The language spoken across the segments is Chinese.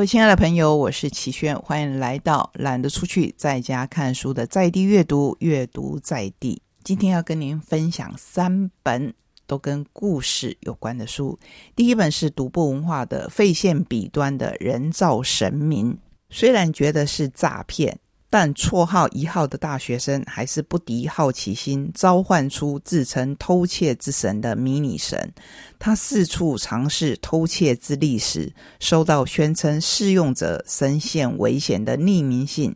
各位亲爱的朋友，我是齐轩，欢迎来到懒得出去在家看书的在地阅读，阅读在地。今天要跟您分享三本都跟故事有关的书。第一本是独步文化的《费线笔端的人造神明》，虽然觉得是诈骗。但绰号一号的大学生还是不敌好奇心，召唤出自称偷窃之神的迷你神。他四处尝试偷窃之力时，收到宣称试用者身陷危险的匿名信，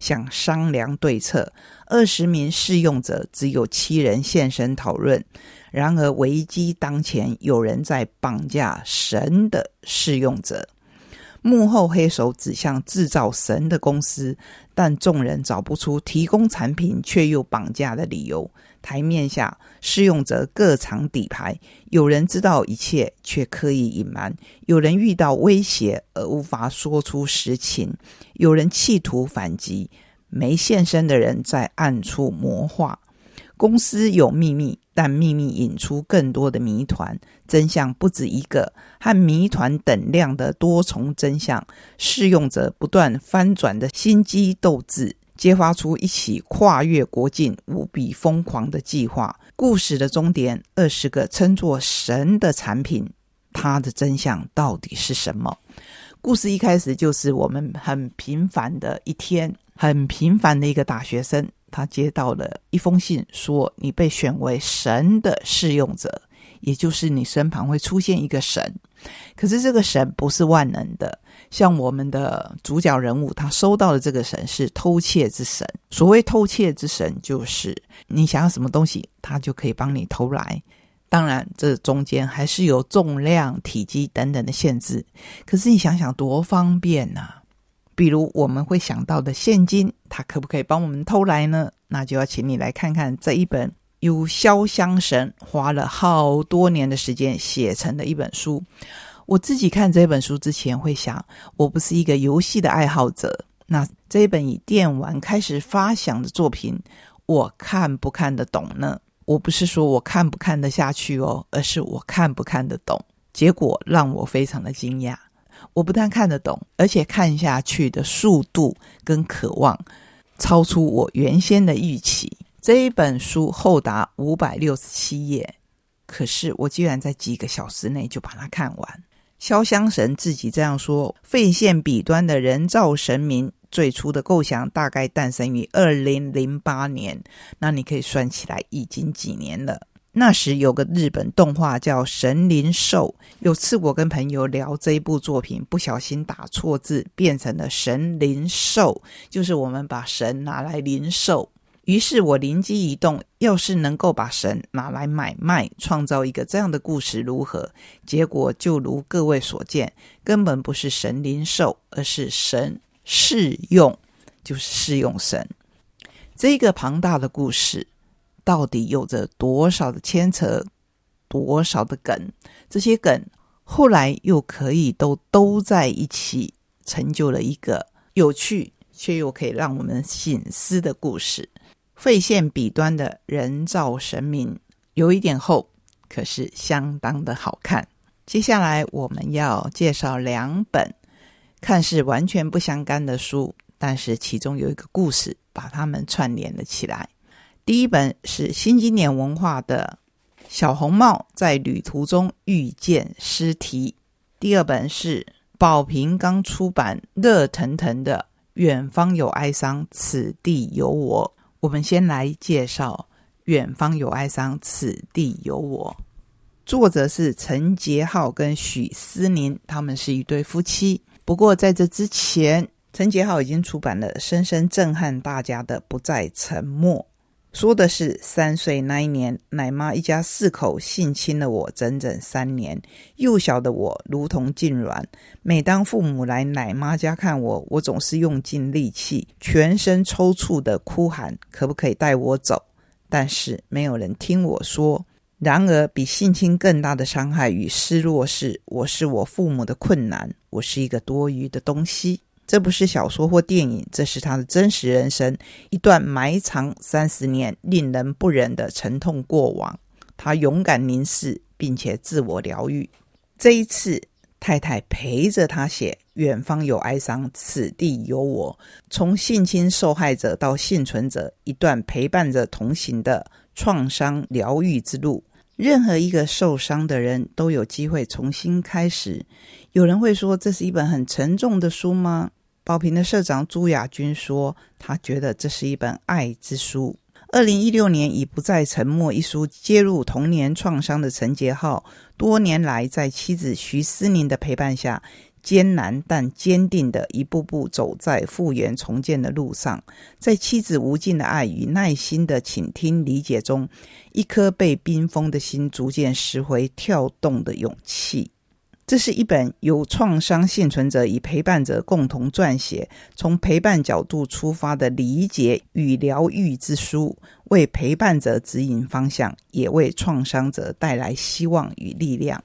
想商量对策。二十名试用者只有七人现身讨论。然而危机当前，有人在绑架神的试用者。幕后黑手指向制造神的公司，但众人找不出提供产品却又绑架的理由。台面下，试用者各藏底牌，有人知道一切却刻意隐瞒，有人遇到威胁而无法说出实情，有人企图反击，没现身的人在暗处谋划。公司有秘密，但秘密引出更多的谜团，真相不止一个，和谜团等量的多重真相。试用者不断翻转的心机斗志，揭发出一起跨越国境、无比疯狂的计划。故事的终点，二十个称作神的产品，它的真相到底是什么？故事一开始就是我们很平凡的一天，很平凡的一个大学生。他接到了一封信，说你被选为神的试用者，也就是你身旁会出现一个神。可是这个神不是万能的，像我们的主角人物，他收到的这个神是偷窃之神。所谓偷窃之神，就是你想要什么东西，他就可以帮你偷来。当然，这中间还是有重量、体积等等的限制。可是你想想，多方便呐！比如我们会想到的现金，它可不可以帮我们偷来呢？那就要请你来看看这一本由潇湘神花了好多年的时间写成的一本书。我自己看这本书之前会想，我不是一个游戏的爱好者，那这一本以电玩开始发想的作品，我看不看得懂呢？我不是说我看不看得下去哦，而是我看不看得懂。结果让我非常的惊讶。我不但看得懂，而且看下去的速度跟渴望超出我原先的预期。这一本书厚达五百六十七页，可是我居然在几个小时内就把它看完。潇湘神自己这样说：“费线彼端的人造神明，最初的构想大概诞生于二零零八年，那你可以算起来已经几年了。”那时有个日本动画叫《神灵兽》，有次我跟朋友聊这一部作品，不小心打错字，变成了“神灵兽”，就是我们把神拿来零售。于是我灵机一动，要是能够把神拿来买卖，创造一个这样的故事如何？结果就如各位所见，根本不是神灵兽，而是神试用，就是试用神。这个庞大的故事。到底有着多少的牵扯，多少的梗？这些梗后来又可以都都在一起，成就了一个有趣却又可以让我们醒思的故事。费线彼端的人造神明有一点厚，可是相当的好看。接下来我们要介绍两本看似完全不相干的书，但是其中有一个故事把它们串联了起来。第一本是新经典文化的《小红帽在旅途中遇见尸体》，第二本是宝瓶刚出版热腾腾的《远方有哀伤，此地有我》。我们先来介绍《远方有哀伤，此地有我》，作者是陈杰浩跟许思宁，他们是一对夫妻。不过在这之前，陈杰浩已经出版了深深震撼大家的《不再沉默》。说的是三岁那一年，奶妈一家四口性侵了我整整三年。幼小的我如同痉挛，每当父母来奶妈家看我，我总是用尽力气，全身抽搐的哭喊：“可不可以带我走？”但是没有人听我说。然而，比性侵更大的伤害与失落是，我是我父母的困难，我是一个多余的东西。这不是小说或电影，这是他的真实人生，一段埋藏三十年、令人不忍的沉痛过往。他勇敢凝视，并且自我疗愈。这一次，太太陪着他写“远方有哀伤，此地有我”，从性侵受害者到幸存者，一段陪伴着同行的创伤疗愈之路。任何一个受伤的人都有机会重新开始。有人会说，这是一本很沉重的书吗？宝瓶的社长朱亚军说，他觉得这是一本爱之书。二零一六年已《不再沉默》一书揭露童年创伤的陈杰浩，多年来在妻子徐思宁的陪伴下，艰难但坚定的一步步走在复原重建的路上。在妻子无尽的爱与耐心的倾听理解中，一颗被冰封的心逐渐拾回跳动的勇气。这是一本由创伤幸存者与陪伴者共同撰写，从陪伴角度出发的理解与疗愈之书，为陪伴者指引方向，也为创伤者带来希望与力量。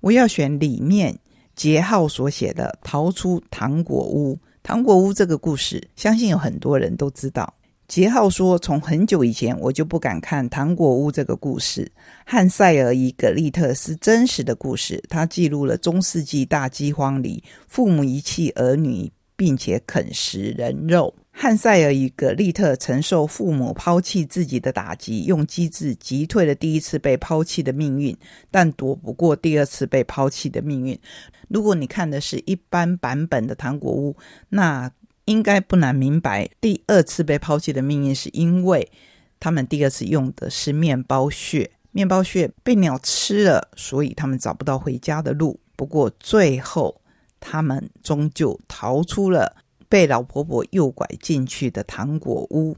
我要选里面杰浩所写的《逃出糖果屋》。糖果屋这个故事，相信有很多人都知道。杰浩说：“从很久以前，我就不敢看《糖果屋》这个故事。汉塞尔与格利特是真实的故事，它记录了中世纪大饥荒里父母遗弃儿女，并且啃食人肉。汉塞尔与葛丽特承受父母抛弃自己的打击，用机智击退了第一次被抛弃的命运，但躲不过第二次被抛弃的命运。如果你看的是一般版本的《糖果屋》，那……”应该不难明白，第二次被抛弃的命运是因为他们第二次用的是面包屑，面包屑被鸟吃了，所以他们找不到回家的路。不过最后，他们终究逃出了被老婆婆诱拐进去的糖果屋。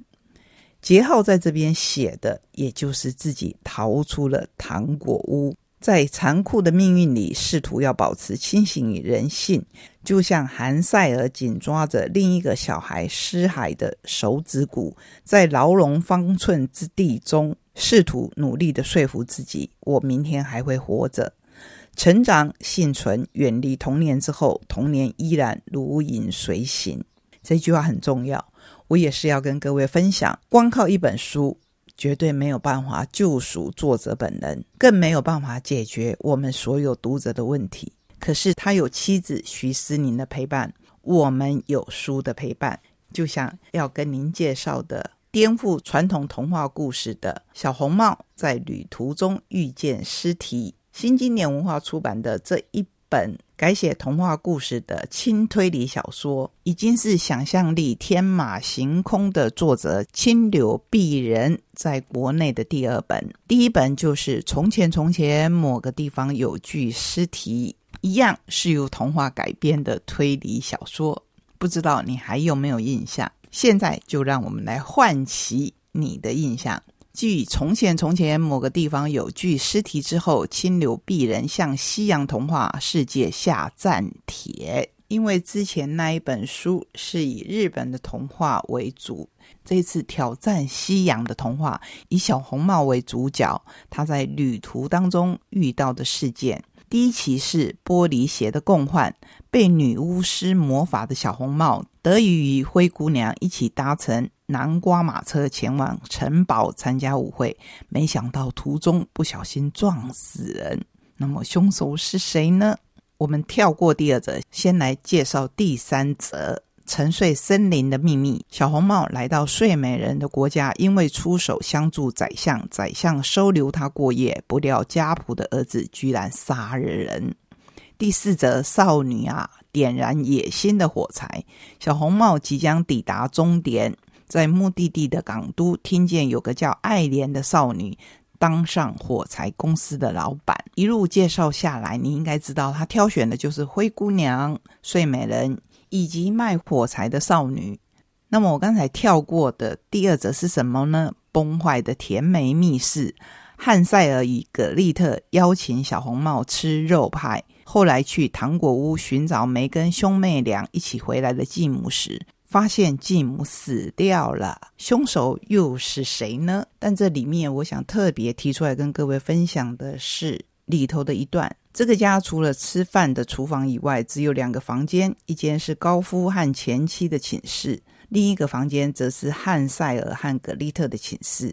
杰浩在这边写的，也就是自己逃出了糖果屋。在残酷的命运里，试图要保持清醒与人性，就像韩塞尔紧抓着另一个小孩尸骸的手指骨，在牢笼方寸之地中，试图努力的说服自己：我明天还会活着。成长、幸存、远离童年之后，童年依然如影随形。这句话很重要，我也是要跟各位分享。光靠一本书。绝对没有办法救赎作者本人，更没有办法解决我们所有读者的问题。可是他有妻子徐思宁的陪伴，我们有书的陪伴。就像要跟您介绍的颠覆传统童话故事的小红帽在旅途中遇见尸体，新经典文化出版的这一本。改写童话故事的轻推理小说，已经是想象力天马行空的作者清流碧人在国内的第二本。第一本就是《从前从前某个地方有具尸体》，一样是由童话改编的推理小说。不知道你还有没有印象？现在就让我们来唤起你的印象。继从前从前某个地方有具尸体之后，清流鄙人向西洋童话世界下战帖。因为之前那一本书是以日本的童话为主，这次挑战西洋的童话，以小红帽为主角，他在旅途当中遇到的事件。第一期是玻璃鞋的共患，被女巫施魔法的小红帽，得以与灰姑娘一起搭乘南瓜马车前往城堡参加舞会，没想到途中不小心撞死人。那么凶手是谁呢？我们跳过第二则，先来介绍第三则。沉睡森林的秘密。小红帽来到睡美人的国家，因为出手相助宰相，宰相收留他过夜。不料家仆的儿子居然杀了人。第四则，少女啊，点燃野心的火柴。小红帽即将抵达终点，在目的地的港都，听见有个叫爱莲的少女当上火柴公司的老板。一路介绍下来，你应该知道，他挑选的就是灰姑娘、睡美人。以及卖火柴的少女。那么我刚才跳过的第二则是什么呢？崩坏的甜美密室。汉塞尔与葛丽特邀请小红帽吃肉派。后来去糖果屋寻找梅根兄妹俩一起回来的继母时，发现继母死掉了。凶手又是谁呢？但这里面我想特别提出来跟各位分享的是里头的一段。这个家除了吃饭的厨房以外，只有两个房间，一间是高夫和前妻的寝室，另一个房间则是汉塞尔和格丽特的寝室。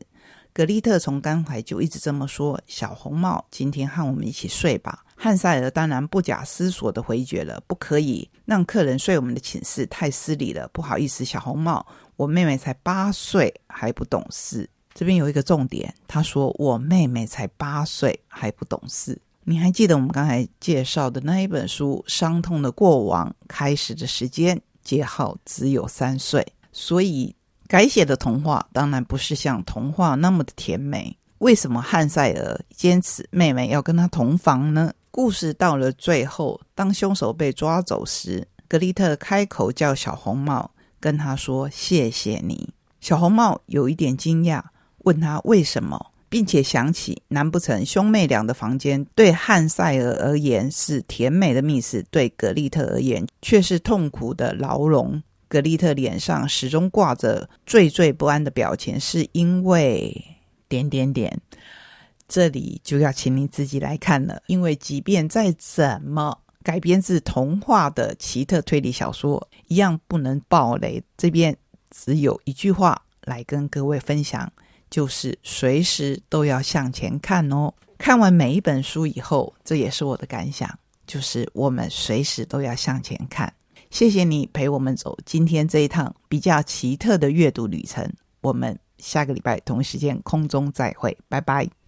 格丽特从刚才就一直这么说：“小红帽，今天和我们一起睡吧。”汉塞尔当然不假思索的回绝了，不可以让客人睡我们的寝室，太失礼了。不好意思，小红帽，我妹妹才八岁，还不懂事。这边有一个重点，他说我妹妹才八岁，还不懂事。你还记得我们刚才介绍的那一本书《伤痛的过往》开始的时间，节号只有三岁，所以改写的童话当然不是像童话那么的甜美。为什么汉塞尔坚持妹妹要跟他同房呢？故事到了最后，当凶手被抓走时，格丽特开口叫小红帽跟他说：“谢谢你。”小红帽有一点惊讶，问他为什么，并且想起难不成兄妹俩的房间对汉塞尔而言是甜美的密室，对格丽特而言却是痛苦的牢笼？格丽特脸上始终挂着惴惴不安的表情，是因为。点点点，这里就要请你自己来看了。因为即便再怎么改编自童话的奇特推理小说，一样不能爆雷。这边只有一句话来跟各位分享，就是随时都要向前看哦。看完每一本书以后，这也是我的感想，就是我们随时都要向前看。谢谢你陪我们走今天这一趟比较奇特的阅读旅程，我们。下个礼拜同一时间空中再会，拜拜。